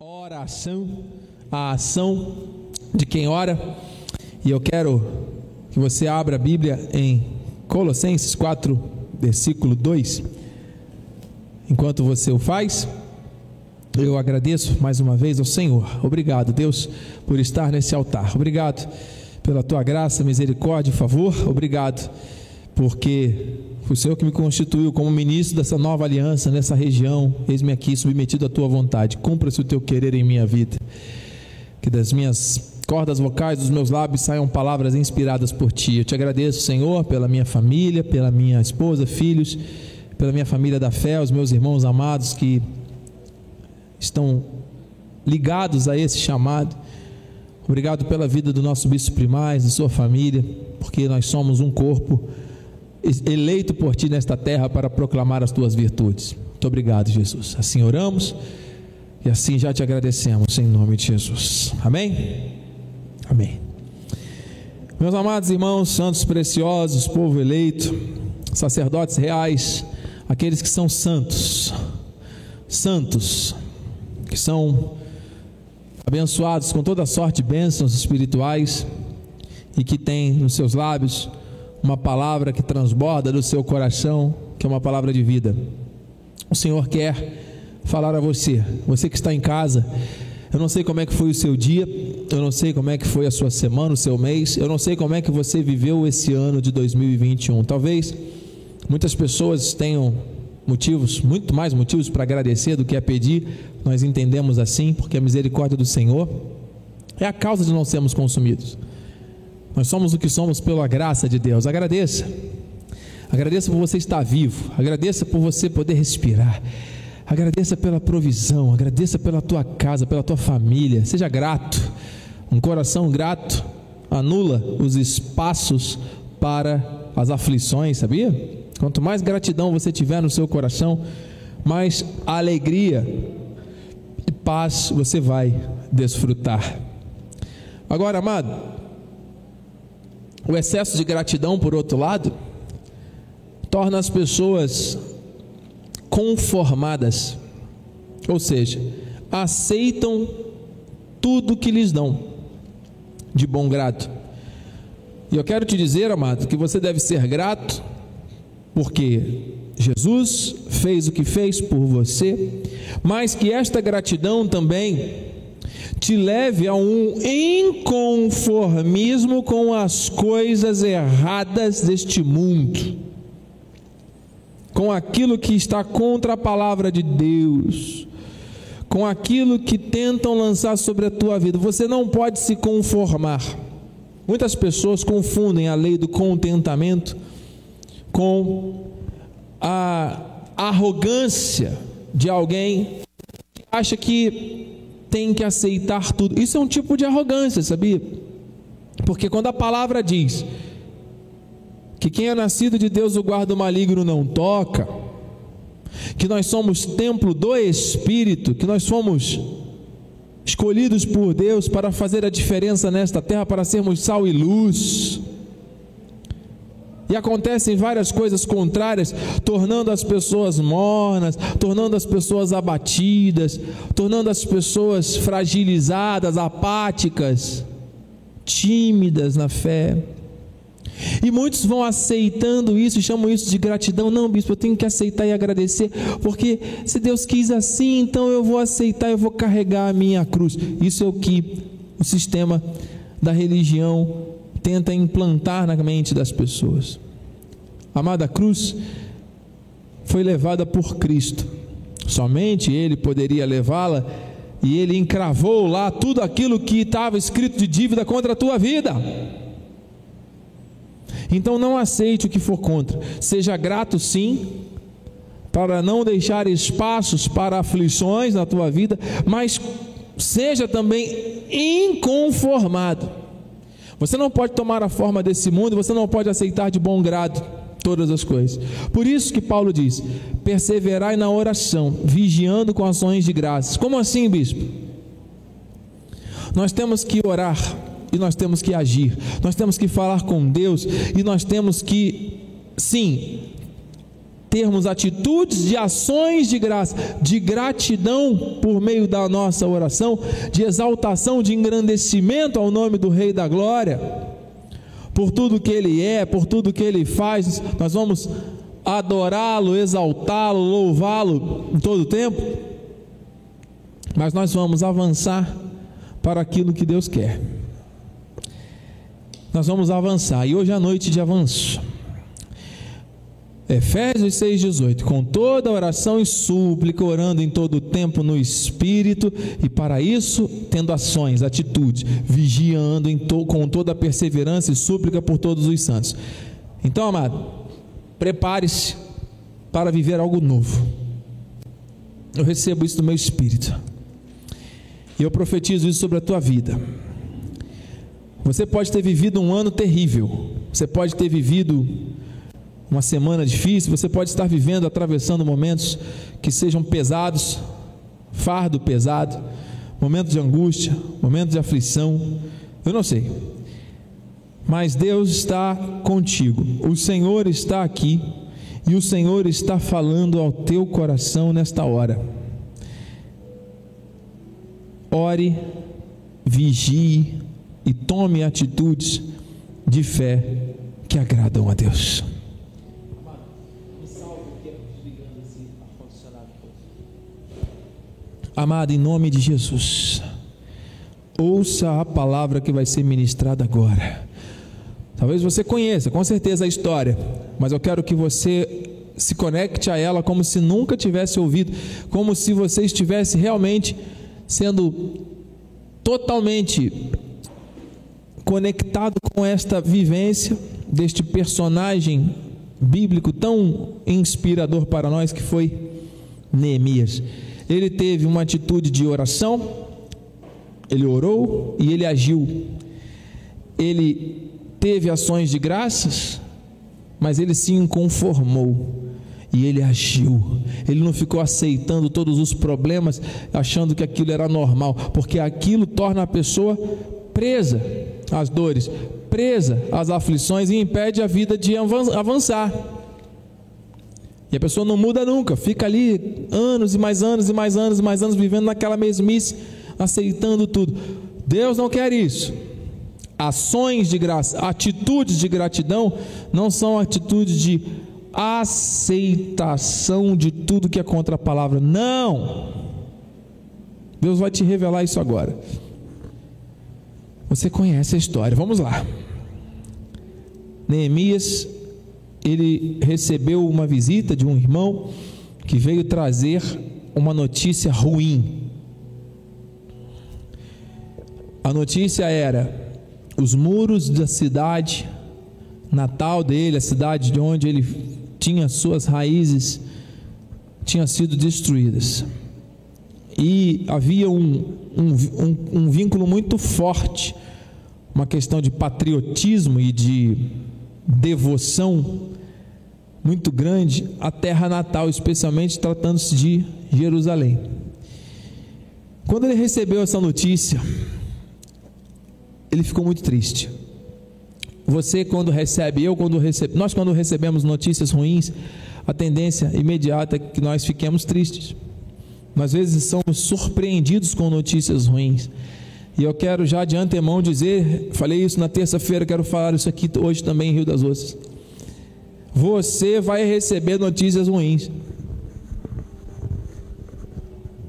Oração, a ação de quem ora. E eu quero que você abra a Bíblia em Colossenses 4, versículo 2. Enquanto você o faz, eu agradeço mais uma vez ao Senhor. Obrigado, Deus, por estar nesse altar. Obrigado pela tua graça, misericórdia e favor. Obrigado porque foi o Senhor que me constituiu como ministro dessa nova aliança nessa região. Eis-me aqui submetido à tua vontade. Cumpra-se o teu querer em minha vida. Que das minhas cordas vocais, dos meus lábios saiam palavras inspiradas por ti. Eu te agradeço, Senhor, pela minha família, pela minha esposa, filhos, pela minha família da fé, os meus irmãos amados que estão ligados a esse chamado. Obrigado pela vida do nosso bispo primaz, de sua família, porque nós somos um corpo eleito por ti nesta terra para proclamar as tuas virtudes. Muito obrigado, Jesus. Assim oramos e assim já te agradecemos em nome de Jesus. Amém? Amém. Meus amados irmãos, santos preciosos, povo eleito, sacerdotes reais, aqueles que são santos, santos, que são abençoados com toda sorte de bênçãos espirituais e que têm nos seus lábios uma palavra que transborda do seu coração, que é uma palavra de vida. O Senhor quer falar a você, você que está em casa. Eu não sei como é que foi o seu dia, eu não sei como é que foi a sua semana, o seu mês, eu não sei como é que você viveu esse ano de 2021. Talvez muitas pessoas tenham motivos, muito mais motivos para agradecer do que a pedir. Nós entendemos assim, porque a misericórdia do Senhor é a causa de não sermos consumidos. Nós somos o que somos pela graça de Deus. Agradeça. Agradeça por você estar vivo. Agradeça por você poder respirar. Agradeça pela provisão. Agradeça pela tua casa, pela tua família. Seja grato. Um coração grato anula os espaços para as aflições, sabia? Quanto mais gratidão você tiver no seu coração, mais alegria e paz você vai desfrutar. Agora, amado, o excesso de gratidão, por outro lado, torna as pessoas conformadas, ou seja, aceitam tudo que lhes dão de bom grado. E eu quero te dizer, amado, que você deve ser grato, porque Jesus fez o que fez por você, mas que esta gratidão também te leve a um inconformismo com as coisas erradas deste mundo, com aquilo que está contra a palavra de Deus, com aquilo que tentam lançar sobre a tua vida. Você não pode se conformar. Muitas pessoas confundem a lei do contentamento com a arrogância de alguém que acha que tem que aceitar tudo. Isso é um tipo de arrogância, sabia? Porque quando a palavra diz que quem é nascido de Deus o guarda maligno não toca, que nós somos templo do Espírito, que nós somos escolhidos por Deus para fazer a diferença nesta terra, para sermos sal e luz. E acontecem várias coisas contrárias, tornando as pessoas mornas, tornando as pessoas abatidas, tornando as pessoas fragilizadas, apáticas, tímidas na fé. E muitos vão aceitando isso chamam isso de gratidão. Não, bispo, eu tenho que aceitar e agradecer, porque se Deus quis assim, então eu vou aceitar, eu vou carregar a minha cruz. Isso é o que o sistema da religião tenta implantar na mente das pessoas. A amada cruz foi levada por Cristo. Somente Ele poderia levá-la e Ele encravou lá tudo aquilo que estava escrito de dívida contra a tua vida. Então não aceite o que for contra. Seja grato sim, para não deixar espaços para aflições na tua vida, mas seja também inconformado. Você não pode tomar a forma desse mundo, você não pode aceitar de bom grado todas as coisas. Por isso que Paulo diz: perseverai na oração, vigiando com ações de graças. Como assim, bispo? Nós temos que orar e nós temos que agir. Nós temos que falar com Deus e nós temos que, sim, termos atitudes de ações de graça, de gratidão por meio da nossa oração, de exaltação, de engrandecimento ao nome do Rei da Glória, por tudo que Ele é, por tudo que Ele faz, nós vamos adorá-lo, exaltá-lo, louvá-lo em todo o tempo, mas nós vamos avançar para aquilo que Deus quer. Nós vamos avançar, e hoje é a noite de avanço. Efésios 6,18: Com toda oração e súplica, orando em todo o tempo no Espírito, e para isso, tendo ações, atitudes, vigiando to, com toda a perseverança e súplica por todos os santos. Então, amado, prepare-se para viver algo novo. Eu recebo isso do meu espírito, e eu profetizo isso sobre a tua vida. Você pode ter vivido um ano terrível, você pode ter vivido uma semana difícil, você pode estar vivendo, atravessando momentos que sejam pesados, fardo pesado, momentos de angústia, momentos de aflição, eu não sei. Mas Deus está contigo, o Senhor está aqui e o Senhor está falando ao teu coração nesta hora. Ore, vigie e tome atitudes de fé que agradam a Deus. Amado, em nome de Jesus, ouça a palavra que vai ser ministrada agora. Talvez você conheça, com certeza, a história, mas eu quero que você se conecte a ela como se nunca tivesse ouvido, como se você estivesse realmente sendo totalmente conectado com esta vivência deste personagem bíblico tão inspirador para nós que foi Neemias ele teve uma atitude de oração, ele orou e ele agiu. Ele teve ações de graças, mas ele se inconformou e ele agiu. Ele não ficou aceitando todos os problemas, achando que aquilo era normal, porque aquilo torna a pessoa presa às dores, presa às aflições e impede a vida de avançar. E a pessoa não muda nunca, fica ali anos e mais anos e mais anos e mais anos vivendo naquela mesmice, aceitando tudo. Deus não quer isso. Ações de graça, atitudes de gratidão não são atitudes de aceitação de tudo que é contra a palavra. Não. Deus vai te revelar isso agora. Você conhece a história. Vamos lá. Neemias ele recebeu uma visita de um irmão que veio trazer uma notícia ruim. A notícia era: os muros da cidade natal dele, a cidade de onde ele tinha suas raízes, tinham sido destruídas. E havia um, um, um, um vínculo muito forte, uma questão de patriotismo e de devoção muito grande à terra natal, especialmente tratando-se de Jerusalém. Quando ele recebeu essa notícia, ele ficou muito triste. Você quando recebe, eu quando recebo, nós quando recebemos notícias ruins, a tendência imediata é que nós fiquemos tristes. Às vezes somos surpreendidos com notícias ruins. E eu quero já de antemão dizer, falei isso na terça-feira, quero falar isso aqui hoje também em Rio das Ostras. Você vai receber notícias ruins.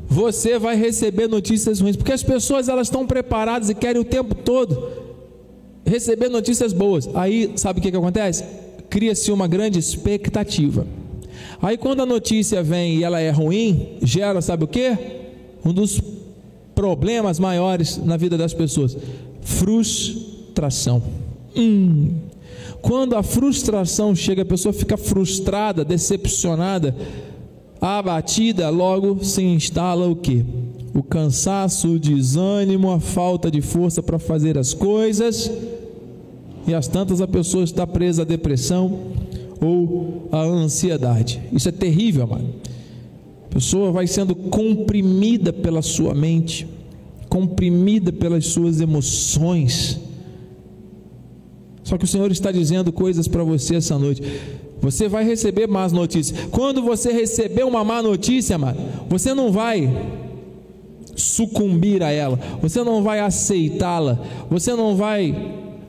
Você vai receber notícias ruins, porque as pessoas elas estão preparadas e querem o tempo todo receber notícias boas. Aí, sabe o que, que acontece? Cria-se uma grande expectativa. Aí quando a notícia vem e ela é ruim, gera, sabe o que? Um dos problemas maiores na vida das pessoas: frustração. Hum. Quando a frustração chega, a pessoa fica frustrada, decepcionada, abatida, logo se instala o que? O cansaço, o desânimo, a falta de força para fazer as coisas. E as tantas a pessoa está presa à depressão ou à ansiedade. Isso é terrível, amado. Pessoa vai sendo comprimida pela sua mente, comprimida pelas suas emoções. Só que o Senhor está dizendo coisas para você essa noite. Você vai receber más notícias. Quando você receber uma má notícia, mano, você não vai sucumbir a ela, você não vai aceitá-la, você não vai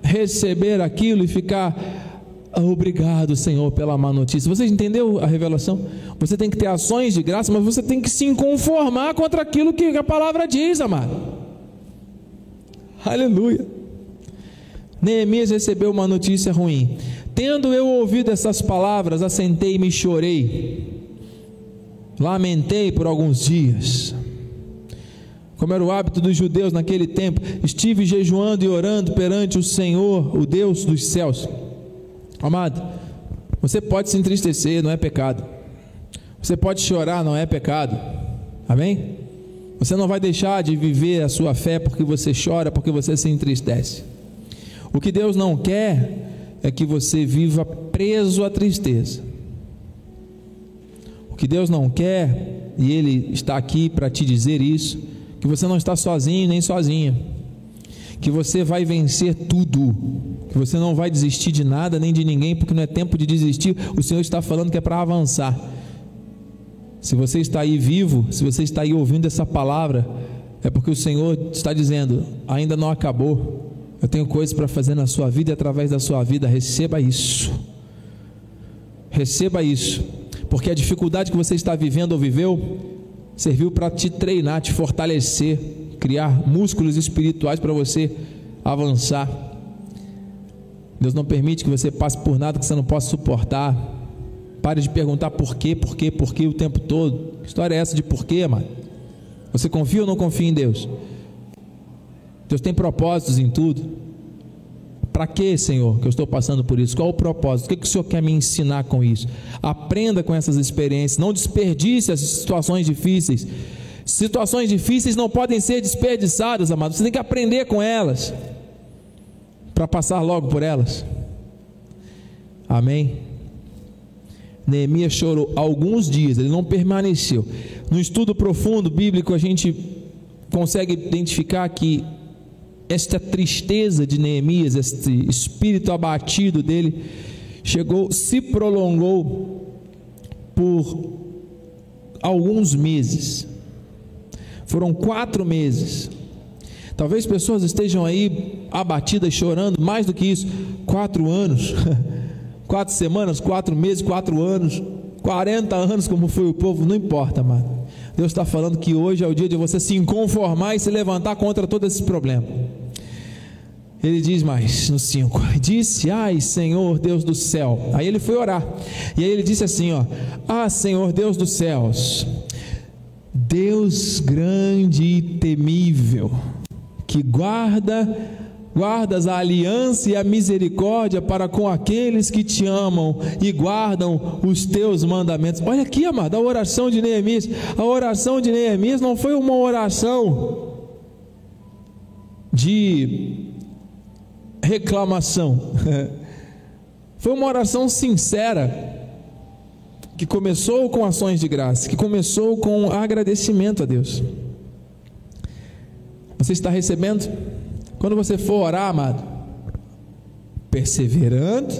receber aquilo e ficar obrigado, Senhor, pela má notícia. Você entendeu a revelação? Você tem que ter ações de graça, mas você tem que se conformar contra aquilo que a palavra diz, amado. Aleluia. Neemias recebeu uma notícia ruim. Tendo eu ouvido essas palavras, assentei-me e chorei. Lamentei por alguns dias. Como era o hábito dos judeus naquele tempo, estive jejuando e orando perante o Senhor, o Deus dos céus. Amado, você pode se entristecer, não é pecado. Você pode chorar, não é pecado. Amém? Você não vai deixar de viver a sua fé porque você chora, porque você se entristece. O que Deus não quer é que você viva preso à tristeza. O que Deus não quer, e Ele está aqui para te dizer isso, que você não está sozinho nem sozinha, que você vai vencer tudo, que você não vai desistir de nada nem de ninguém, porque não é tempo de desistir. O Senhor está falando que é para avançar. Se você está aí vivo, se você está aí ouvindo essa palavra, é porque o Senhor está dizendo: ainda não acabou. Eu tenho coisas para fazer na sua vida e através da sua vida. Receba isso. Receba isso. Porque a dificuldade que você está vivendo ou viveu serviu para te treinar, te fortalecer, criar músculos espirituais para você avançar. Deus não permite que você passe por nada que você não possa suportar. Pare de perguntar por quê, por quê, por quê o tempo todo. Que história é essa de por quê, mano? Você confia ou não confia em Deus? Deus tem propósitos em tudo. Para que, Senhor, que eu estou passando por isso? Qual o propósito? O que, que o Senhor quer me ensinar com isso? Aprenda com essas experiências, não desperdice as situações difíceis. Situações difíceis não podem ser desperdiçadas, amados. Você tem que aprender com elas para passar logo por elas. Amém. Neemias chorou alguns dias, ele não permaneceu. No estudo profundo bíblico, a gente consegue identificar que esta tristeza de Neemias, este espírito abatido dele, chegou, se prolongou por alguns meses. Foram quatro meses. Talvez pessoas estejam aí abatidas, chorando, mais do que isso, quatro anos, quatro semanas, quatro meses, quatro anos, quarenta anos, como foi o povo, não importa, mano. Deus está falando que hoje é o dia de você se inconformar e se levantar contra todo esse problema. Ele diz mais no 5: Disse, ai Senhor Deus do céu. Aí ele foi orar. E aí ele disse assim: ó, Ah Senhor Deus dos céus, Deus grande e temível, que guarda guardas a aliança e a misericórdia para com aqueles que te amam e guardam os teus mandamentos. Olha aqui, amado, a oração de Neemias. A oração de Neemias não foi uma oração de reclamação. Foi uma oração sincera, que começou com ações de graça, que começou com agradecimento a Deus. Você está recebendo? Quando você for orar, amado, perseverando,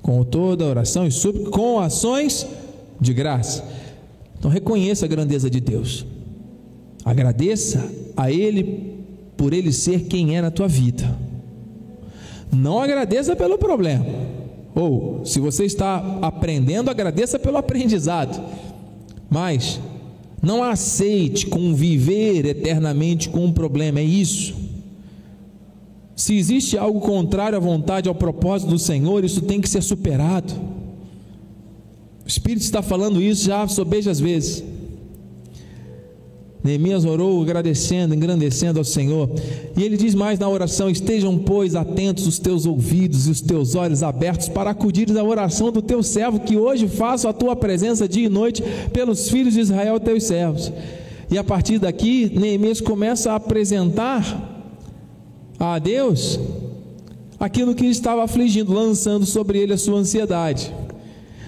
com toda oração e súplica, com ações de graça. Então reconheça a grandeza de Deus. Agradeça a Ele por Ele ser quem é na tua vida. Não agradeça pelo problema. Ou, se você está aprendendo, agradeça pelo aprendizado. Mas não aceite conviver eternamente com um problema, é isso. Se existe algo contrário à vontade, ao propósito do Senhor, isso tem que ser superado. O Espírito está falando isso já sobejas vezes. Neemias orou agradecendo, engrandecendo ao Senhor. E ele diz mais na oração: Estejam, pois, atentos os teus ouvidos e os teus olhos abertos para acudir à oração do teu servo, que hoje faço a tua presença dia e noite pelos filhos de Israel, teus servos. E a partir daqui, Neemias começa a apresentar a Deus aquilo que estava afligindo, lançando sobre ele a sua ansiedade.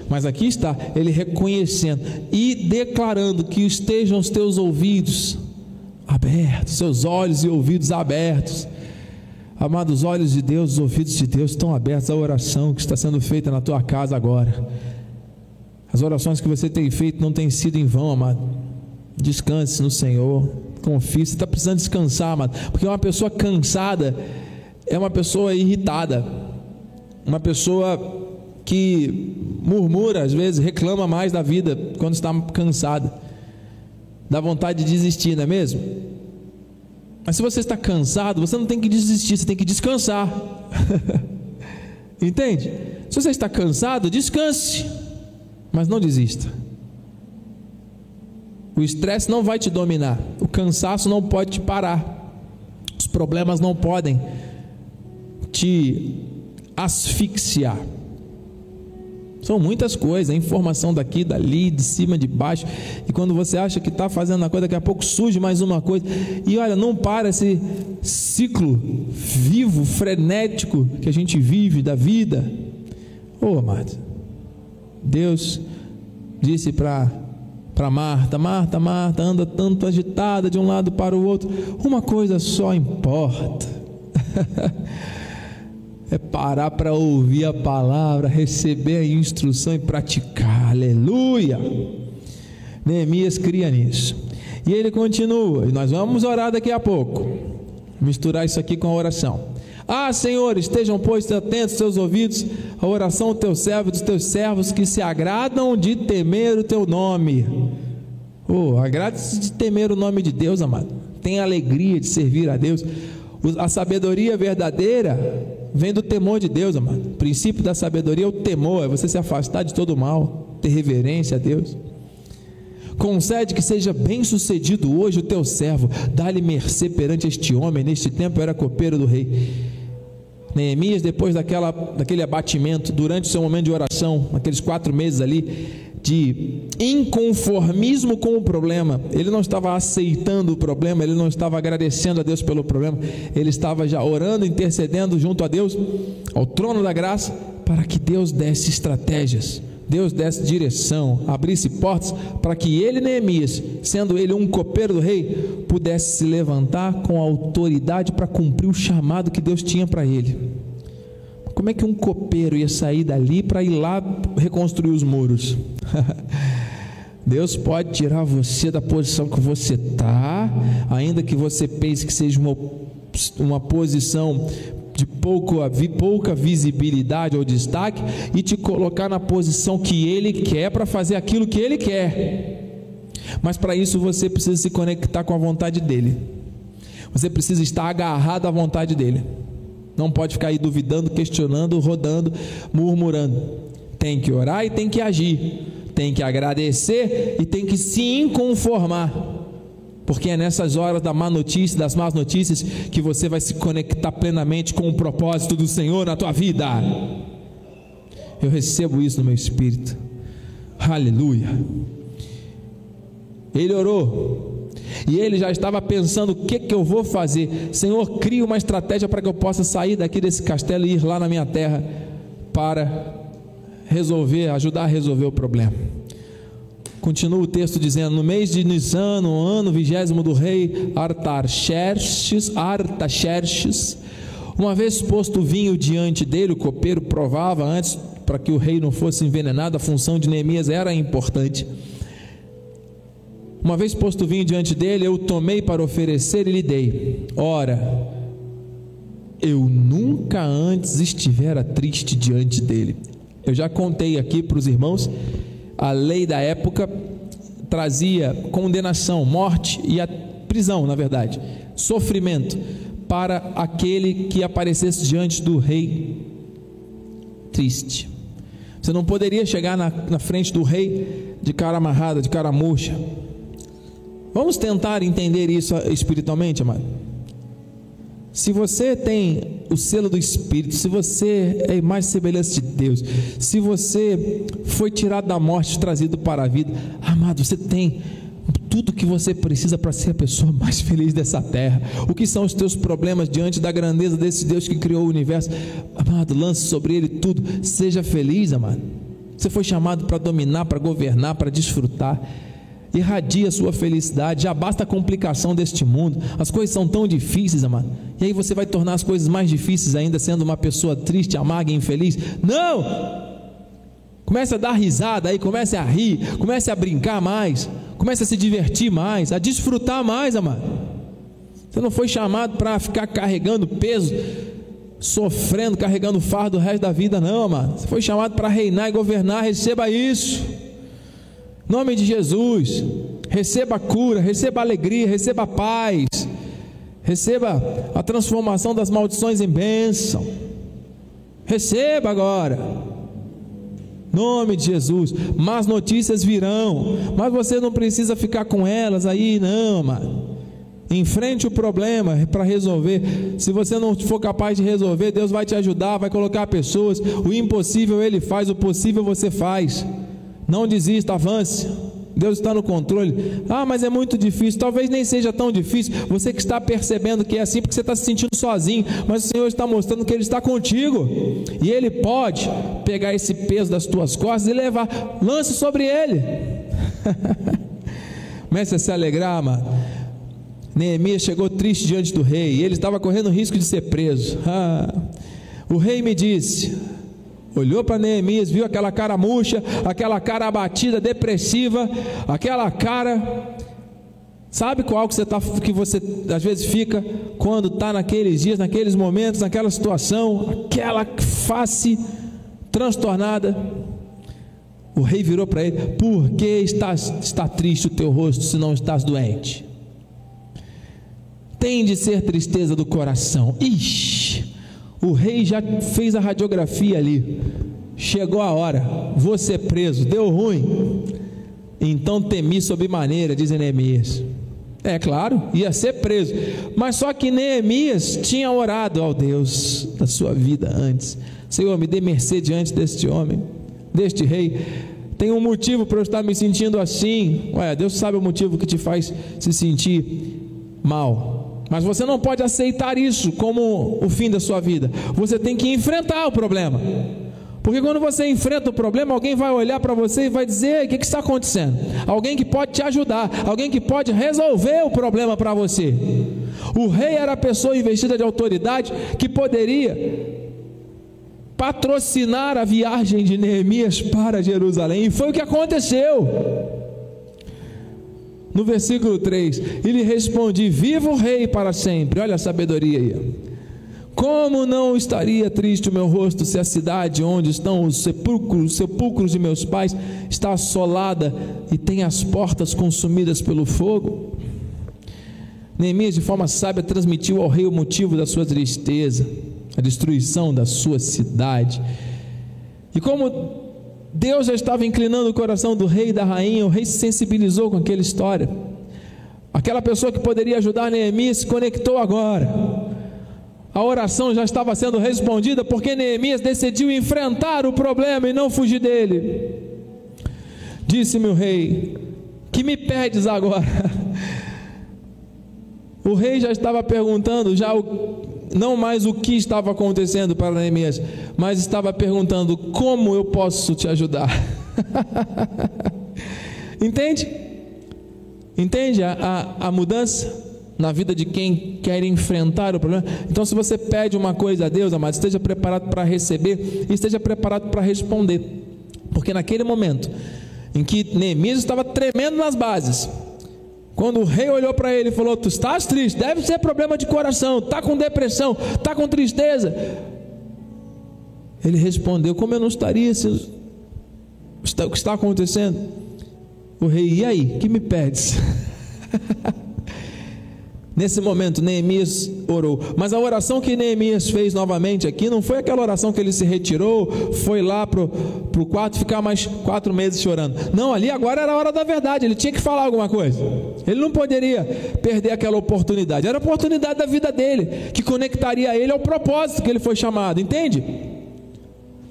Mas aqui está ele reconhecendo e declarando que estejam os teus ouvidos abertos, seus olhos e ouvidos abertos, Amados, os olhos de Deus, os ouvidos de Deus estão abertos à oração que está sendo feita na tua casa agora. As orações que você tem feito não têm sido em vão, amado. Descanse no Senhor, confie. Você está precisando descansar, amado, porque uma pessoa cansada é uma pessoa irritada, uma pessoa que murmura, às vezes reclama mais da vida quando está cansada, dá vontade de desistir, não é mesmo? Mas se você está cansado, você não tem que desistir, você tem que descansar. Entende? Se você está cansado, descanse, mas não desista. O estresse não vai te dominar, o cansaço não pode te parar, os problemas não podem te asfixiar. São muitas coisas, informação daqui, dali, de cima, de baixo. E quando você acha que está fazendo uma coisa, daqui a pouco surge mais uma coisa. E olha, não para esse ciclo vivo, frenético que a gente vive da vida. Ô oh, amado, Deus disse para Marta, Marta, Marta, anda tanto agitada de um lado para o outro. Uma coisa só importa. é parar para ouvir a palavra, receber a instrução e praticar. Aleluia! Neemias cria nisso. E ele continua, e nós vamos orar daqui a pouco. Misturar isso aqui com a oração. Ah, Senhor, estejam, pois, atentos seus ouvidos à oração do teu servo dos teus servos que se agradam de temer o teu nome. Oh, agrade-se de temer o nome de Deus, amado. Tenha alegria de servir a Deus. A sabedoria verdadeira vem do temor de Deus, amado. O princípio da sabedoria é o temor, é você se afastar de todo o mal, ter reverência a Deus. Concede que seja bem sucedido hoje o teu servo, dá-lhe mercê perante este homem, neste tempo era copeiro do rei. Neemias, depois daquela, daquele abatimento, durante o seu momento de oração, aqueles quatro meses ali, de inconformismo com o problema. Ele não estava aceitando o problema, ele não estava agradecendo a Deus pelo problema, ele estava já orando, intercedendo junto a Deus, ao trono da graça, para que Deus desse estratégias, Deus desse direção, abrisse portas para que ele, Neemias, sendo ele um copeiro do rei, pudesse se levantar com autoridade para cumprir o chamado que Deus tinha para ele. Como é que um copeiro ia sair dali para ir lá reconstruir os muros? Deus pode tirar você da posição que você está, ainda que você pense que seja uma, uma posição de pouco, pouca visibilidade ou destaque, e te colocar na posição que Ele quer para fazer aquilo que Ele quer. Mas para isso você precisa se conectar com a vontade dEle. Você precisa estar agarrado à vontade dEle. Não pode ficar aí duvidando, questionando, rodando, murmurando. Tem que orar e tem que agir. Tem que agradecer e tem que se inconformar. Porque é nessas horas da má notícia, das más notícias, que você vai se conectar plenamente com o propósito do Senhor na tua vida. Eu recebo isso no meu espírito. Aleluia. Ele orou, e ele já estava pensando: o que, que eu vou fazer? Senhor, cria uma estratégia para que eu possa sair daqui desse castelo e ir lá na minha terra para resolver, ajudar a resolver o problema. Continua o texto dizendo: no mês de Nisan, no ano vigésimo do rei Artaxerxes, Artaxerxes, uma vez posto o vinho diante dele, o copeiro provava antes para que o rei não fosse envenenado, a função de Neemias era importante. Uma vez posto o vinho diante dele, eu tomei para oferecer e lhe dei. Ora, eu nunca antes estivera triste diante dele. Eu já contei aqui para os irmãos, a lei da época trazia condenação, morte e a prisão, na verdade, sofrimento para aquele que aparecesse diante do rei triste. Você não poderia chegar na, na frente do rei de cara amarrada, de cara murcha Vamos tentar entender isso espiritualmente, amado. Se você tem o selo do Espírito, se você é mais semelhança de Deus, se você foi tirado da morte, trazido para a vida, amado, você tem tudo que você precisa para ser a pessoa mais feliz dessa terra. O que são os teus problemas diante da grandeza desse Deus que criou o universo? Amado, lance sobre ele tudo. Seja feliz, amado. Você foi chamado para dominar, para governar, para desfrutar. Irradia a sua felicidade, já basta a complicação deste mundo, as coisas são tão difíceis, amado, e aí você vai tornar as coisas mais difíceis ainda, sendo uma pessoa triste, amarga e infeliz. Não! Comece a dar risada aí, comece a rir, comece a brincar mais, comece a se divertir mais, a desfrutar mais, amado. Você não foi chamado para ficar carregando peso, sofrendo, carregando fardo o resto da vida, não, amado. Você foi chamado para reinar e governar, receba isso. Nome de Jesus, receba cura, receba alegria, receba paz, receba a transformação das maldições em bênção. Receba agora nome de Jesus. Más notícias virão, mas você não precisa ficar com elas aí, não, mano. Enfrente o problema para resolver. Se você não for capaz de resolver, Deus vai te ajudar, vai colocar pessoas. O impossível ele faz, o possível você faz. Não desista, avance. Deus está no controle. Ah, mas é muito difícil. Talvez nem seja tão difícil. Você que está percebendo que é assim porque você está se sentindo sozinho. Mas o Senhor está mostrando que Ele está contigo. E Ele pode pegar esse peso das tuas costas e levar. Lance sobre Ele. Comece a se alegrar, mano. Neemias chegou triste diante do rei. Ele estava correndo risco de ser preso. Ah. O rei me disse: olhou para Neemias, viu aquela cara murcha, aquela cara abatida, depressiva, aquela cara. Sabe qual que você, tá, que você às vezes fica quando está naqueles dias, naqueles momentos, naquela situação, aquela face transtornada? O rei virou para ele: Por que está, está triste o teu rosto se não estás doente? Tem de ser tristeza do coração. Ixi! O rei já fez a radiografia ali. Chegou a hora, vou ser preso, deu ruim. Então temi sob maneira, diz Neemias. É claro, ia ser preso. Mas só que Neemias tinha orado ao Deus da sua vida antes. Senhor, me dê mercê diante deste homem, deste rei. Tem um motivo para eu estar me sentindo assim. Ué, Deus sabe o motivo que te faz se sentir mal. Mas você não pode aceitar isso como o fim da sua vida. Você tem que enfrentar o problema. Porque quando você enfrenta o problema, alguém vai olhar para você e vai dizer: o que, que está acontecendo? Alguém que pode te ajudar, alguém que pode resolver o problema para você. O rei era a pessoa investida de autoridade que poderia patrocinar a viagem de Neemias para Jerusalém, e foi o que aconteceu. No versículo 3, ele responde: Viva o rei para sempre. Olha a sabedoria aí. Como não estaria triste o meu rosto se a cidade onde estão os sepulcros, os sepulcros de meus pais está assolada e tem as portas consumidas pelo fogo? Neemias, de forma sábia, transmitiu ao rei o motivo da sua tristeza, a destruição da sua cidade. E como Deus já estava inclinando o coração do rei e da rainha, o rei se sensibilizou com aquela história. Aquela pessoa que poderia ajudar Neemias se conectou agora. A oração já estava sendo respondida porque Neemias decidiu enfrentar o problema e não fugir dele. Disse-me o rei: Que me pedes agora? O rei já estava perguntando, já o, não mais o que estava acontecendo para Neemias, mas estava perguntando como eu posso te ajudar. Entende? Entende a, a, a, mudança na vida de quem quer enfrentar o problema? Então, se você pede uma coisa a Deus, amado, esteja preparado para receber e esteja preparado para responder, porque naquele momento em que Neemias estava tremendo nas bases, quando o rei olhou para ele e falou: Tu estás triste, deve ser problema de coração, está com depressão, está com tristeza. Ele respondeu: Como eu não estaria se o que está acontecendo? O rei, e aí, que me pedes? Nesse momento, Neemias orou. Mas a oração que Neemias fez novamente aqui não foi aquela oração que ele se retirou, foi lá para o quarto ficar mais quatro meses chorando. Não, ali agora era a hora da verdade, ele tinha que falar alguma coisa. Ele não poderia perder aquela oportunidade. Era a oportunidade da vida dele, que conectaria ele ao propósito que ele foi chamado, entende?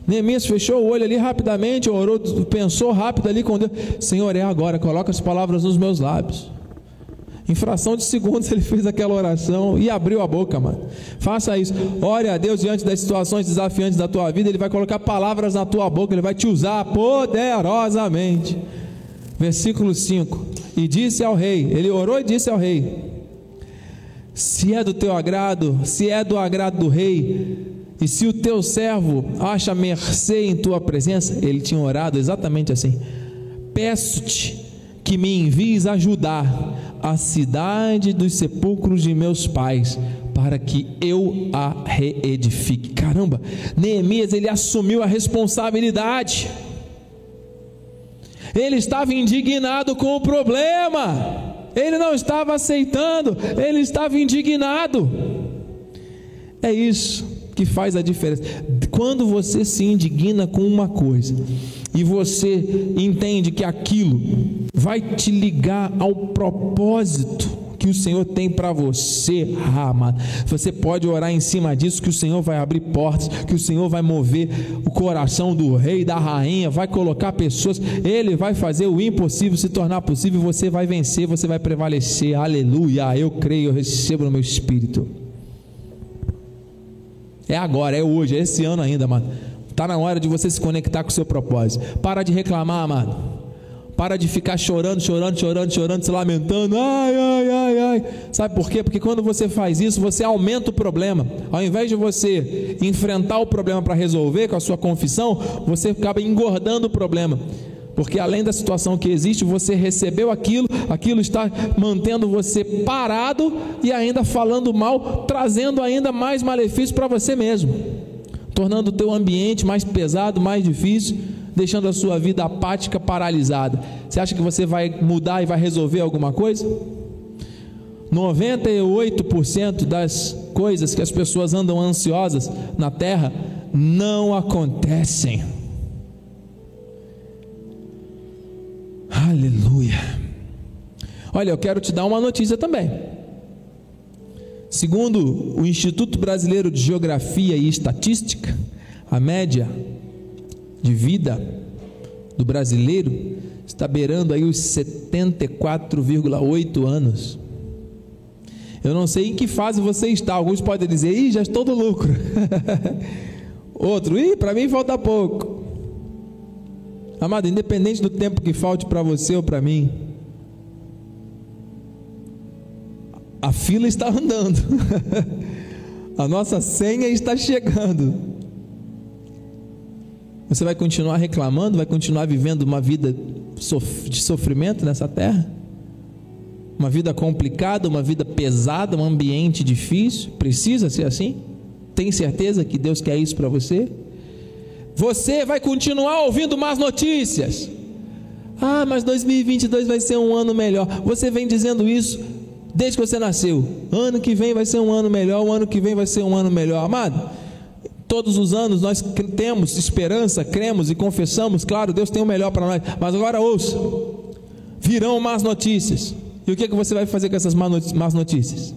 Neemias fechou o olho ali rapidamente, orou, pensou rápido ali com Deus: Senhor, é agora, coloca as palavras nos meus lábios. Em fração de segundos ele fez aquela oração e abriu a boca, mano. Faça isso. Ore a Deus diante das situações desafiantes da tua vida. Ele vai colocar palavras na tua boca. Ele vai te usar poderosamente. Versículo 5. e disse ao rei: Ele orou e disse ao rei: Se é do teu agrado, se é do agrado do rei, e se o teu servo acha mercê em tua presença, ele tinha orado exatamente assim: Peço-te que me envies ajudar a cidade dos sepulcros de meus pais, para que eu a reedifique. Caramba, Neemias ele assumiu a responsabilidade. Ele estava indignado com o problema. Ele não estava aceitando, ele estava indignado. É isso que faz a diferença. Quando você se indigna com uma coisa e você entende que aquilo vai te ligar ao propósito que o Senhor tem para você, amado. Você pode orar em cima disso, que o Senhor vai abrir portas, que o Senhor vai mover o coração do rei, da rainha, vai colocar pessoas, Ele vai fazer o impossível se tornar possível, você vai vencer, você vai prevalecer, aleluia. Eu creio, eu recebo no meu espírito. É agora, é hoje, é esse ano ainda, mano. Está na hora de você se conectar com o seu propósito. Para de reclamar, amado. Para de ficar chorando, chorando, chorando, chorando, se lamentando. Ai, ai, ai, ai. Sabe por quê? Porque quando você faz isso, você aumenta o problema. Ao invés de você enfrentar o problema para resolver com a sua confissão, você acaba engordando o problema. Porque além da situação que existe, você recebeu aquilo, aquilo está mantendo você parado e ainda falando mal, trazendo ainda mais malefício para você mesmo, tornando o teu ambiente mais pesado, mais difícil deixando a sua vida apática, paralisada. Você acha que você vai mudar e vai resolver alguma coisa? 98% das coisas que as pessoas andam ansiosas na terra não acontecem. Aleluia. Olha, eu quero te dar uma notícia também. Segundo o Instituto Brasileiro de Geografia e Estatística, a média de vida do brasileiro está beirando aí os 74,8 anos. Eu não sei em que fase você está. Alguns podem dizer, ih, já estou no lucro. Outro, ih, para mim falta pouco. Amado, independente do tempo que falte para você ou para mim, a fila está andando. a nossa senha está chegando. Você vai continuar reclamando, vai continuar vivendo uma vida de sofrimento nessa terra? Uma vida complicada, uma vida pesada, um ambiente difícil? Precisa ser assim? Tem certeza que Deus quer isso para você? Você vai continuar ouvindo más notícias. Ah, mas 2022 vai ser um ano melhor. Você vem dizendo isso desde que você nasceu. Ano que vem vai ser um ano melhor, o ano que vem vai ser um ano melhor. Amado, Todos os anos nós temos esperança, cremos e confessamos, claro, Deus tem o melhor para nós. Mas agora ouça: virão más notícias. E o que, é que você vai fazer com essas más notícias?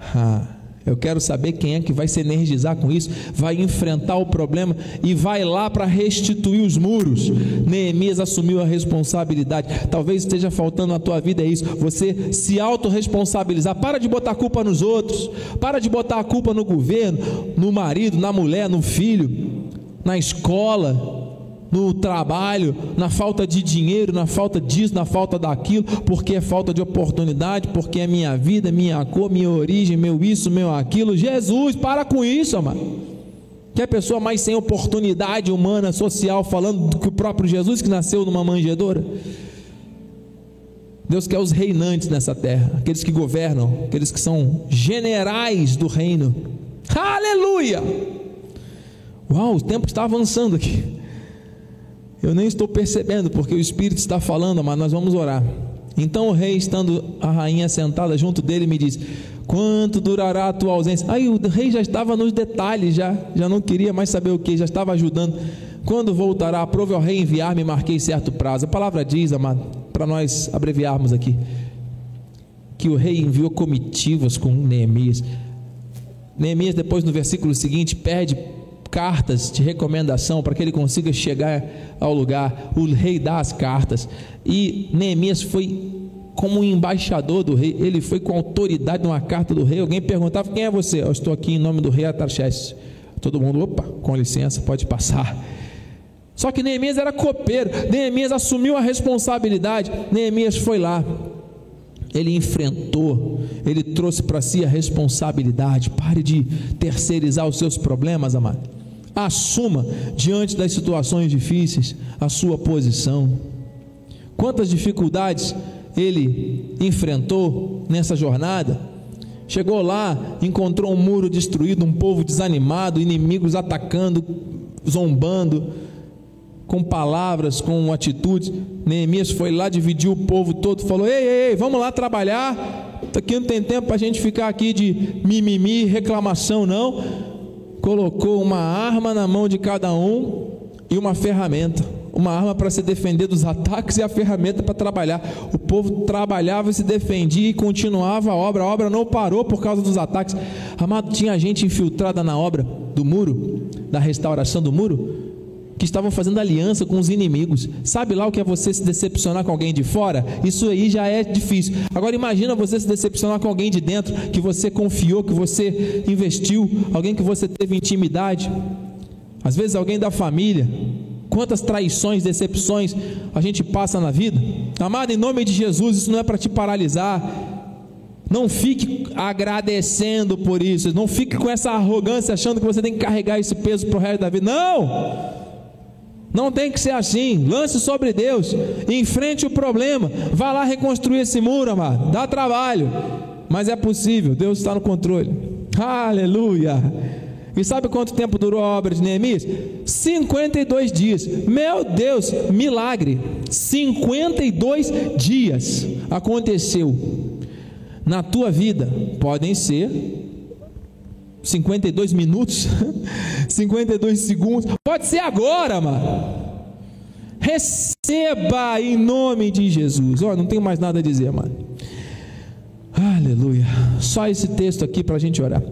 Ah, eu quero saber quem é que vai se energizar com isso, vai enfrentar o problema e vai lá para restituir os muros. Neemias assumiu a responsabilidade. Talvez esteja faltando na tua vida é isso. Você se autorresponsabilizar. Para de botar a culpa nos outros. Para de botar a culpa no governo, no marido, na mulher, no filho, na escola no trabalho, na falta de dinheiro, na falta disso, na falta daquilo, porque é falta de oportunidade, porque é minha vida, minha cor, minha origem, meu isso, meu aquilo. Jesus, para com isso, amado. Que a pessoa mais sem oportunidade humana, social, falando do que o próprio Jesus que nasceu numa manjedoura. Deus quer os reinantes nessa terra, aqueles que governam, aqueles que são generais do reino. Aleluia! Uau, o tempo está avançando aqui. Eu nem estou percebendo, porque o Espírito está falando, mas nós vamos orar. Então o rei, estando a rainha sentada junto dele, me diz: Quanto durará a tua ausência? Aí o rei já estava nos detalhes, já, já não queria mais saber o que, já estava ajudando. Quando voltará? Aprove ao rei enviar-me, marquei certo prazo. A palavra diz, amado, para nós abreviarmos aqui, que o rei enviou comitivas com Neemias. Neemias, depois no versículo seguinte, pede cartas de recomendação para que ele consiga chegar ao lugar. O rei dá as cartas. E Neemias foi como um embaixador do rei, ele foi com autoridade numa carta do rei. Alguém perguntava: Quem é você? Eu estou aqui em nome do rei Atarxés. Todo mundo, opa, com licença, pode passar. Só que Neemias era copeiro, Neemias assumiu a responsabilidade, Neemias foi lá, ele enfrentou, ele trouxe para si a responsabilidade. Pare de terceirizar os seus problemas, amado. Assuma diante das situações difíceis a sua posição. Quantas dificuldades ele enfrentou nessa jornada? Chegou lá, encontrou um muro destruído, um povo desanimado, inimigos atacando, zombando, com palavras, com atitudes. Neemias foi lá, dividiu o povo todo, falou: Ei, ei, ei vamos lá trabalhar. Aqui não tem tempo para a gente ficar aqui de mimimi, reclamação, não. Colocou uma arma na mão de cada um e uma ferramenta uma arma para se defender dos ataques e a ferramenta para trabalhar. O povo trabalhava e se defendia e continuava a obra. A obra não parou por causa dos ataques. Amado, tinha gente infiltrada na obra do muro, da restauração do muro, que estavam fazendo aliança com os inimigos. Sabe lá o que é você se decepcionar com alguém de fora? Isso aí já é difícil. Agora imagina você se decepcionar com alguém de dentro que você confiou, que você investiu, alguém que você teve intimidade. Às vezes alguém da família, Quantas traições, decepções a gente passa na vida? Amado, em nome de Jesus, isso não é para te paralisar. Não fique agradecendo por isso. Não fique com essa arrogância achando que você tem que carregar esse peso para o resto da vida. Não! Não tem que ser assim. Lance sobre Deus. Enfrente o problema. Vá lá reconstruir esse muro, amado. Dá trabalho. Mas é possível. Deus está no controle. Aleluia. E sabe quanto tempo durou a obra de Neemias? 52 dias. Meu Deus, milagre! 52 dias aconteceu. Na tua vida, podem ser 52 minutos, 52 segundos, pode ser agora, mano. Receba em nome de Jesus. Olha, não tenho mais nada a dizer, mano. Aleluia. Só esse texto aqui para a gente orar.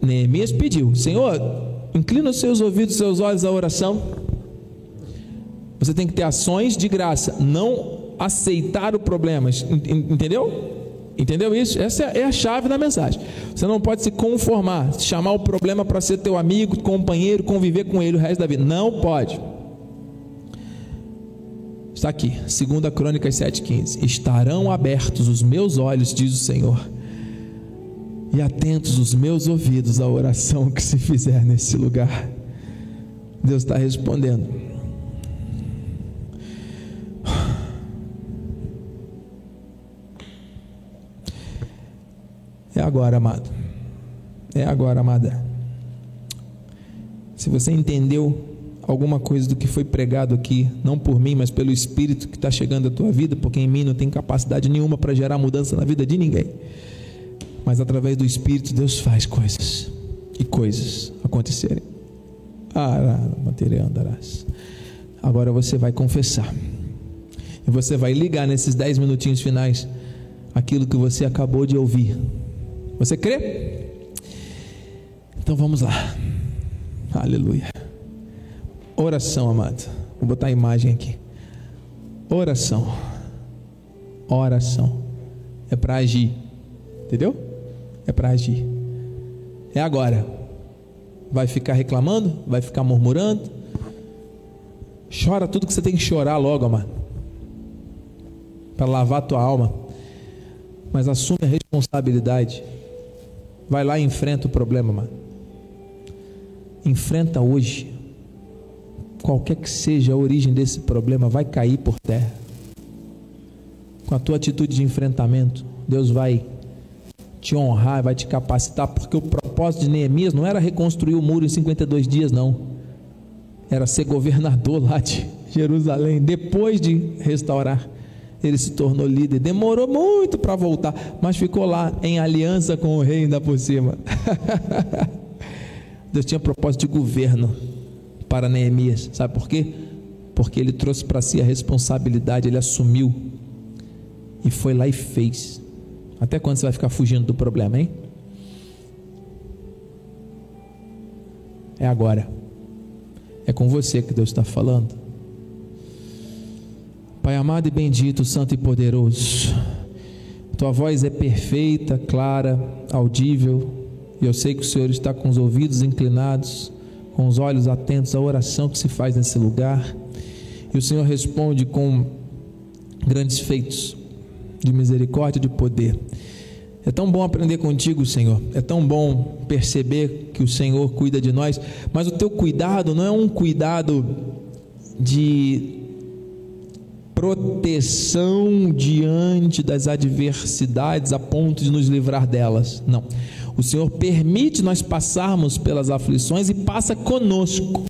Neemias pediu: Senhor, inclina os seus ouvidos, os seus olhos à oração. Você tem que ter ações de graça, não aceitar o problema. Entendeu? Entendeu isso? Essa é a chave da mensagem. Você não pode se conformar, chamar o problema para ser teu amigo, companheiro, conviver com ele o resto da vida. Não pode. Está aqui, 2 Crônicas 7,15. Estarão abertos os meus olhos, diz o Senhor e atentos os meus ouvidos à oração que se fizer nesse lugar. Deus está respondendo. É agora, amado. É agora, amada. Se você entendeu alguma coisa do que foi pregado aqui, não por mim, mas pelo Espírito que está chegando à tua vida, porque em mim não tem capacidade nenhuma para gerar mudança na vida de ninguém mas através do Espírito Deus faz coisas e coisas acontecerem. Agora você vai confessar. E você vai ligar nesses dez minutinhos finais aquilo que você acabou de ouvir. Você crê? Então vamos lá. Aleluia. Oração, amado. Vou botar a imagem aqui. Oração. Oração. É para agir. Entendeu? é para agir. É agora. Vai ficar reclamando? Vai ficar murmurando? Chora tudo que você tem que chorar logo, amado. Para lavar a tua alma. Mas assume a responsabilidade. Vai lá e enfrenta o problema, mano. Enfrenta hoje. Qualquer que seja a origem desse problema, vai cair por terra. Com a tua atitude de enfrentamento, Deus vai te honrar, vai te capacitar, porque o propósito de Neemias não era reconstruir o muro em 52 dias, não. Era ser governador lá de Jerusalém. Depois de restaurar, ele se tornou líder. Demorou muito para voltar, mas ficou lá em aliança com o rei ainda por cima. Deus tinha propósito de governo para Neemias. Sabe por quê? Porque ele trouxe para si a responsabilidade, ele assumiu e foi lá e fez. Até quando você vai ficar fugindo do problema, hein? É agora. É com você que Deus está falando. Pai amado e bendito, santo e poderoso. Tua voz é perfeita, clara, audível. E eu sei que o Senhor está com os ouvidos inclinados, com os olhos atentos à oração que se faz nesse lugar. E o Senhor responde com grandes feitos de misericórdia e de poder. É tão bom aprender contigo, Senhor. É tão bom perceber que o Senhor cuida de nós, mas o teu cuidado não é um cuidado de proteção diante das adversidades a ponto de nos livrar delas. Não. O Senhor permite nós passarmos pelas aflições e passa conosco.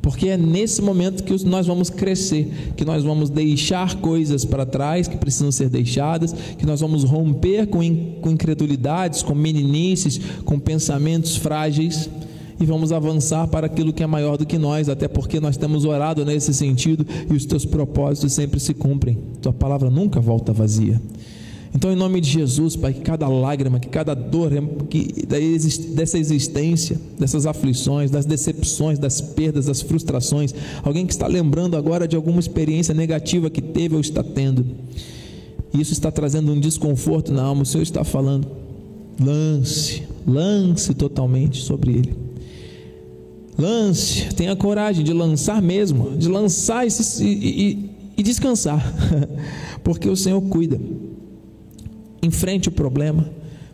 Porque é nesse momento que nós vamos crescer, que nós vamos deixar coisas para trás que precisam ser deixadas, que nós vamos romper com incredulidades, com meninices, com pensamentos frágeis e vamos avançar para aquilo que é maior do que nós, até porque nós temos orado nesse sentido e os teus propósitos sempre se cumprem. Tua palavra nunca volta vazia. Então, em nome de Jesus, Pai, que cada lágrima, que cada dor que dessa existência, dessas aflições, das decepções, das perdas, das frustrações, alguém que está lembrando agora de alguma experiência negativa que teve ou está tendo, isso está trazendo um desconforto na alma, o Senhor está falando, lance, lance totalmente sobre ele. Lance, tenha coragem de lançar mesmo, de lançar e, e, e descansar, porque o Senhor cuida. Enfrente o problema,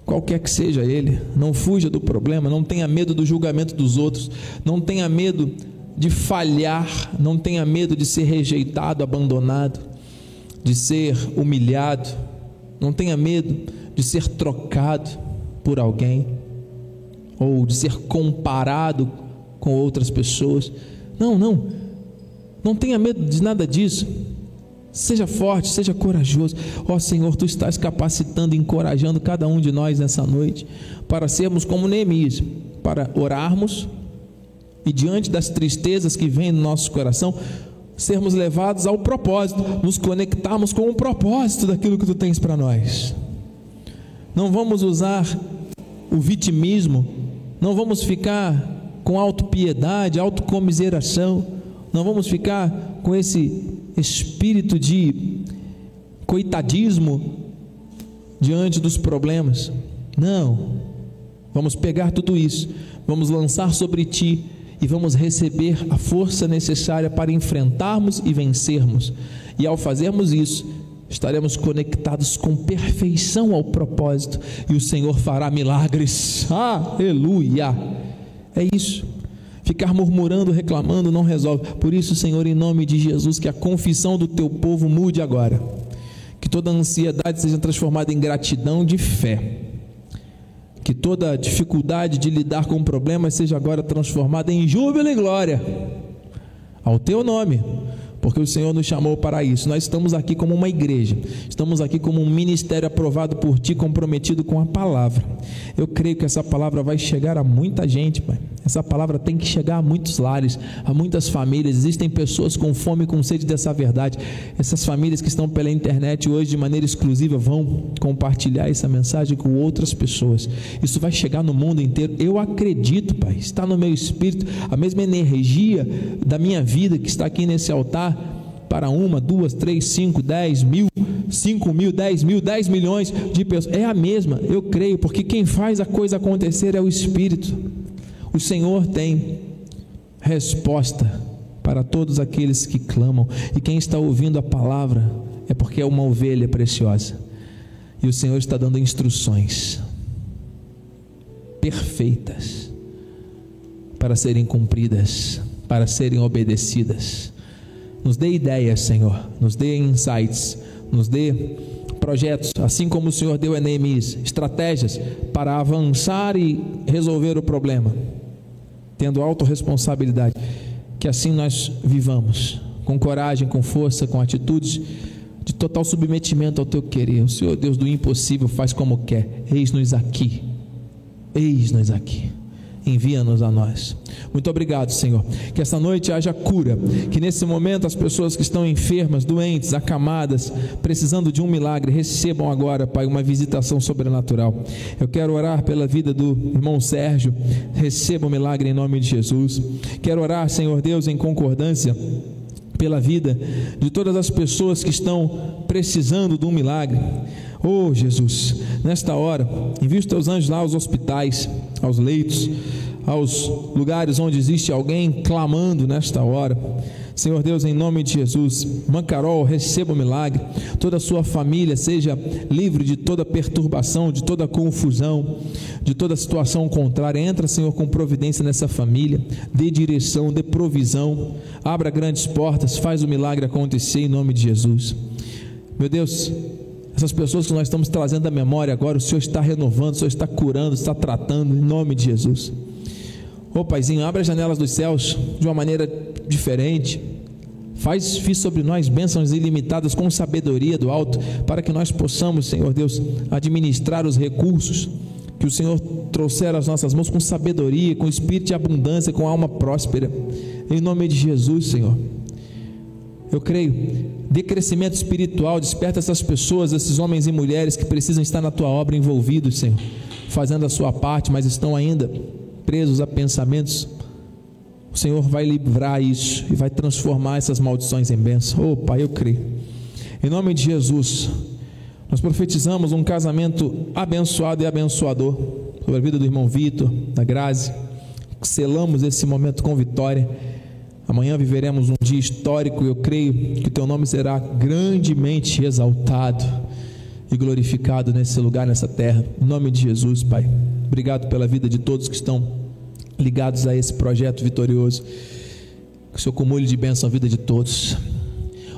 qualquer que seja ele, não fuja do problema, não tenha medo do julgamento dos outros, não tenha medo de falhar, não tenha medo de ser rejeitado, abandonado, de ser humilhado, não tenha medo de ser trocado por alguém ou de ser comparado com outras pessoas. Não, não. Não tenha medo de nada disso. Seja forte, seja corajoso. Ó oh, Senhor, tu estás capacitando encorajando cada um de nós nessa noite para sermos como Neemias, para orarmos e diante das tristezas que vêm no nosso coração, sermos levados ao propósito, nos conectarmos com o propósito daquilo que tu tens para nós. Não vamos usar o vitimismo, não vamos ficar com autopiedade, autocomiseração. Não vamos ficar com esse espírito de coitadismo diante dos problemas. Não. Vamos pegar tudo isso, vamos lançar sobre ti e vamos receber a força necessária para enfrentarmos e vencermos. E ao fazermos isso, estaremos conectados com perfeição ao propósito e o Senhor fará milagres. Aleluia! É isso. Ficar murmurando, reclamando não resolve. Por isso, Senhor, em nome de Jesus, que a confissão do teu povo mude agora. Que toda ansiedade seja transformada em gratidão de fé. Que toda dificuldade de lidar com problemas seja agora transformada em júbilo e glória. Ao teu nome porque o Senhor nos chamou para isso. Nós estamos aqui como uma igreja, estamos aqui como um ministério aprovado por Ti, comprometido com a palavra. Eu creio que essa palavra vai chegar a muita gente, Pai. Essa palavra tem que chegar a muitos lares, a muitas famílias. Existem pessoas com fome e com sede dessa verdade. Essas famílias que estão pela internet hoje de maneira exclusiva vão compartilhar essa mensagem com outras pessoas. Isso vai chegar no mundo inteiro. Eu acredito, Pai, está no meu espírito a mesma energia da minha vida que está aqui nesse altar para uma, duas, três, cinco, dez mil, cinco mil, dez mil, dez milhões de pessoas. É a mesma, eu creio, porque quem faz a coisa acontecer é o Espírito. O Senhor tem resposta para todos aqueles que clamam, e quem está ouvindo a palavra é porque é uma ovelha preciosa, e o Senhor está dando instruções perfeitas para serem cumpridas, para serem obedecidas nos dê ideias, Senhor, nos dê insights, nos dê projetos, assim como o Senhor deu a Neemias, estratégias para avançar e resolver o problema, tendo autorresponsabilidade. Que assim nós vivamos, com coragem, com força, com atitudes de total submetimento ao teu querer. O Senhor, Deus do impossível, faz como quer. Eis-nos aqui. Eis-nos aqui envia-nos a nós. Muito obrigado, Senhor. Que esta noite haja cura, que nesse momento as pessoas que estão enfermas, doentes, acamadas, precisando de um milagre, recebam agora, Pai, uma visitação sobrenatural. Eu quero orar pela vida do irmão Sérgio, receba o um milagre em nome de Jesus. Quero orar, Senhor Deus, em concordância pela vida de todas as pessoas que estão precisando de um milagre. Oh Jesus, nesta hora, envia os teus anjos lá aos hospitais, aos leitos, aos lugares onde existe alguém clamando nesta hora. Senhor Deus, em nome de Jesus, Mancarol, receba o milagre. Toda a sua família seja livre de toda perturbação, de toda confusão, de toda situação contrária. Entra, Senhor, com providência nessa família. Dê direção, dê provisão. Abra grandes portas, faz o milagre acontecer em nome de Jesus. Meu Deus, essas pessoas que nós estamos trazendo à memória agora, o Senhor está renovando, o Senhor está curando, está tratando, em nome de Jesus. Ô Paizinho, abre as janelas dos céus de uma maneira diferente. Faz vir sobre nós bênçãos ilimitadas com sabedoria do alto, para que nós possamos, Senhor Deus, administrar os recursos que o Senhor trouxer às nossas mãos com sabedoria, com espírito de abundância, com alma próspera. Em nome de Jesus, Senhor. Eu creio, dê crescimento espiritual, desperta essas pessoas, esses homens e mulheres que precisam estar na tua obra envolvidos, Senhor, fazendo a sua parte, mas estão ainda presos a pensamentos. O Senhor vai livrar isso e vai transformar essas maldições em bênção. Oh, Pai, eu creio. Em nome de Jesus, nós profetizamos um casamento abençoado e abençoador sobre a vida do irmão Vitor, da Grazi. Selamos esse momento com vitória Amanhã viveremos um dia histórico e eu creio que teu nome será grandemente exaltado e glorificado nesse lugar, nessa terra. Em nome de Jesus, Pai. Obrigado pela vida de todos que estão ligados a esse projeto vitorioso. Que o Senhor de bênção a vida de todos.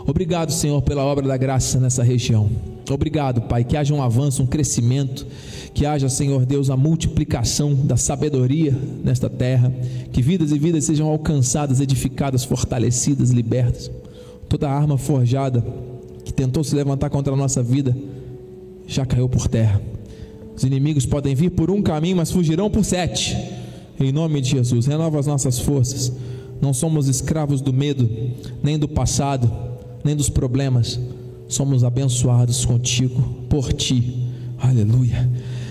Obrigado, Senhor, pela obra da graça nessa região. Obrigado, Pai, que haja um avanço, um crescimento que haja, Senhor Deus, a multiplicação da sabedoria nesta terra, que vidas e vidas sejam alcançadas, edificadas, fortalecidas, libertas. Toda arma forjada que tentou se levantar contra a nossa vida já caiu por terra. Os inimigos podem vir por um caminho, mas fugirão por sete. Em nome de Jesus, renova as nossas forças. Não somos escravos do medo, nem do passado, nem dos problemas. Somos abençoados contigo, por ti. Aleluia.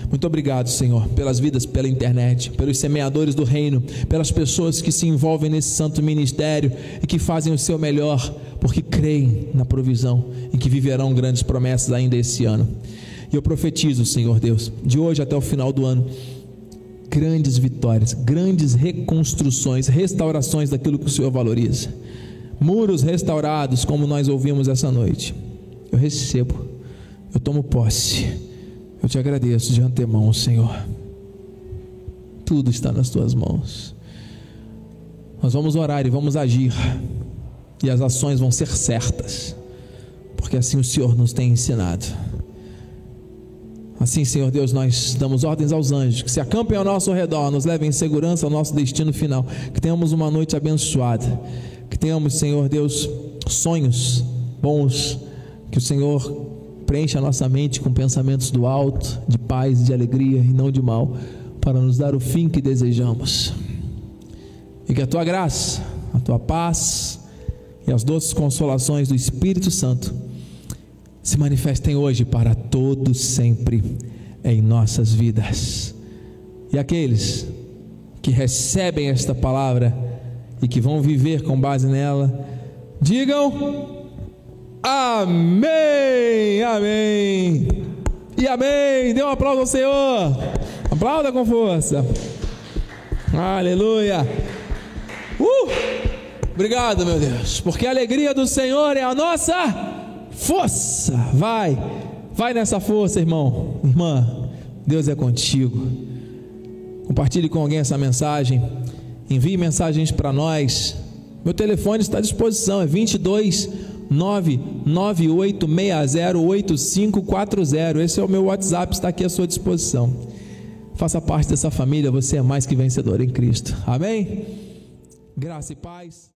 Muito obrigado, Senhor, pelas vidas pela internet, pelos semeadores do reino, pelas pessoas que se envolvem nesse santo ministério e que fazem o seu melhor, porque creem na provisão e que viverão grandes promessas ainda esse ano. E eu profetizo, Senhor Deus, de hoje até o final do ano, grandes vitórias, grandes reconstruções, restaurações daquilo que o Senhor valoriza. Muros restaurados, como nós ouvimos essa noite. Eu recebo, eu tomo posse eu te agradeço de antemão, Senhor. Tudo está nas tuas mãos. Nós vamos orar e vamos agir, e as ações vão ser certas, porque assim o Senhor nos tem ensinado. Assim, Senhor Deus, nós damos ordens aos anjos que se acampem ao nosso redor, nos levem em segurança ao nosso destino final. Que tenhamos uma noite abençoada. Que tenhamos, Senhor Deus, sonhos bons. Que o Senhor preencha a nossa mente com pensamentos do alto, de paz, de alegria e não de mal, para nos dar o fim que desejamos. E que a tua graça, a tua paz e as doces consolações do Espírito Santo se manifestem hoje para todos sempre em nossas vidas. E aqueles que recebem esta palavra e que vão viver com base nela, digam Amém, amém e amém. Dê um aplauso ao Senhor. Aplauda com força. Aleluia. Uh! Obrigado, meu Deus, porque a alegria do Senhor é a nossa força. Vai, vai nessa força, irmão, irmã. Deus é contigo. Compartilhe com alguém essa mensagem. Envie mensagens para nós. Meu telefone está à disposição, é 22 998608540. Esse é o meu WhatsApp, está aqui à sua disposição. Faça parte dessa família, você é mais que vencedor em Cristo. Amém? Graça e paz.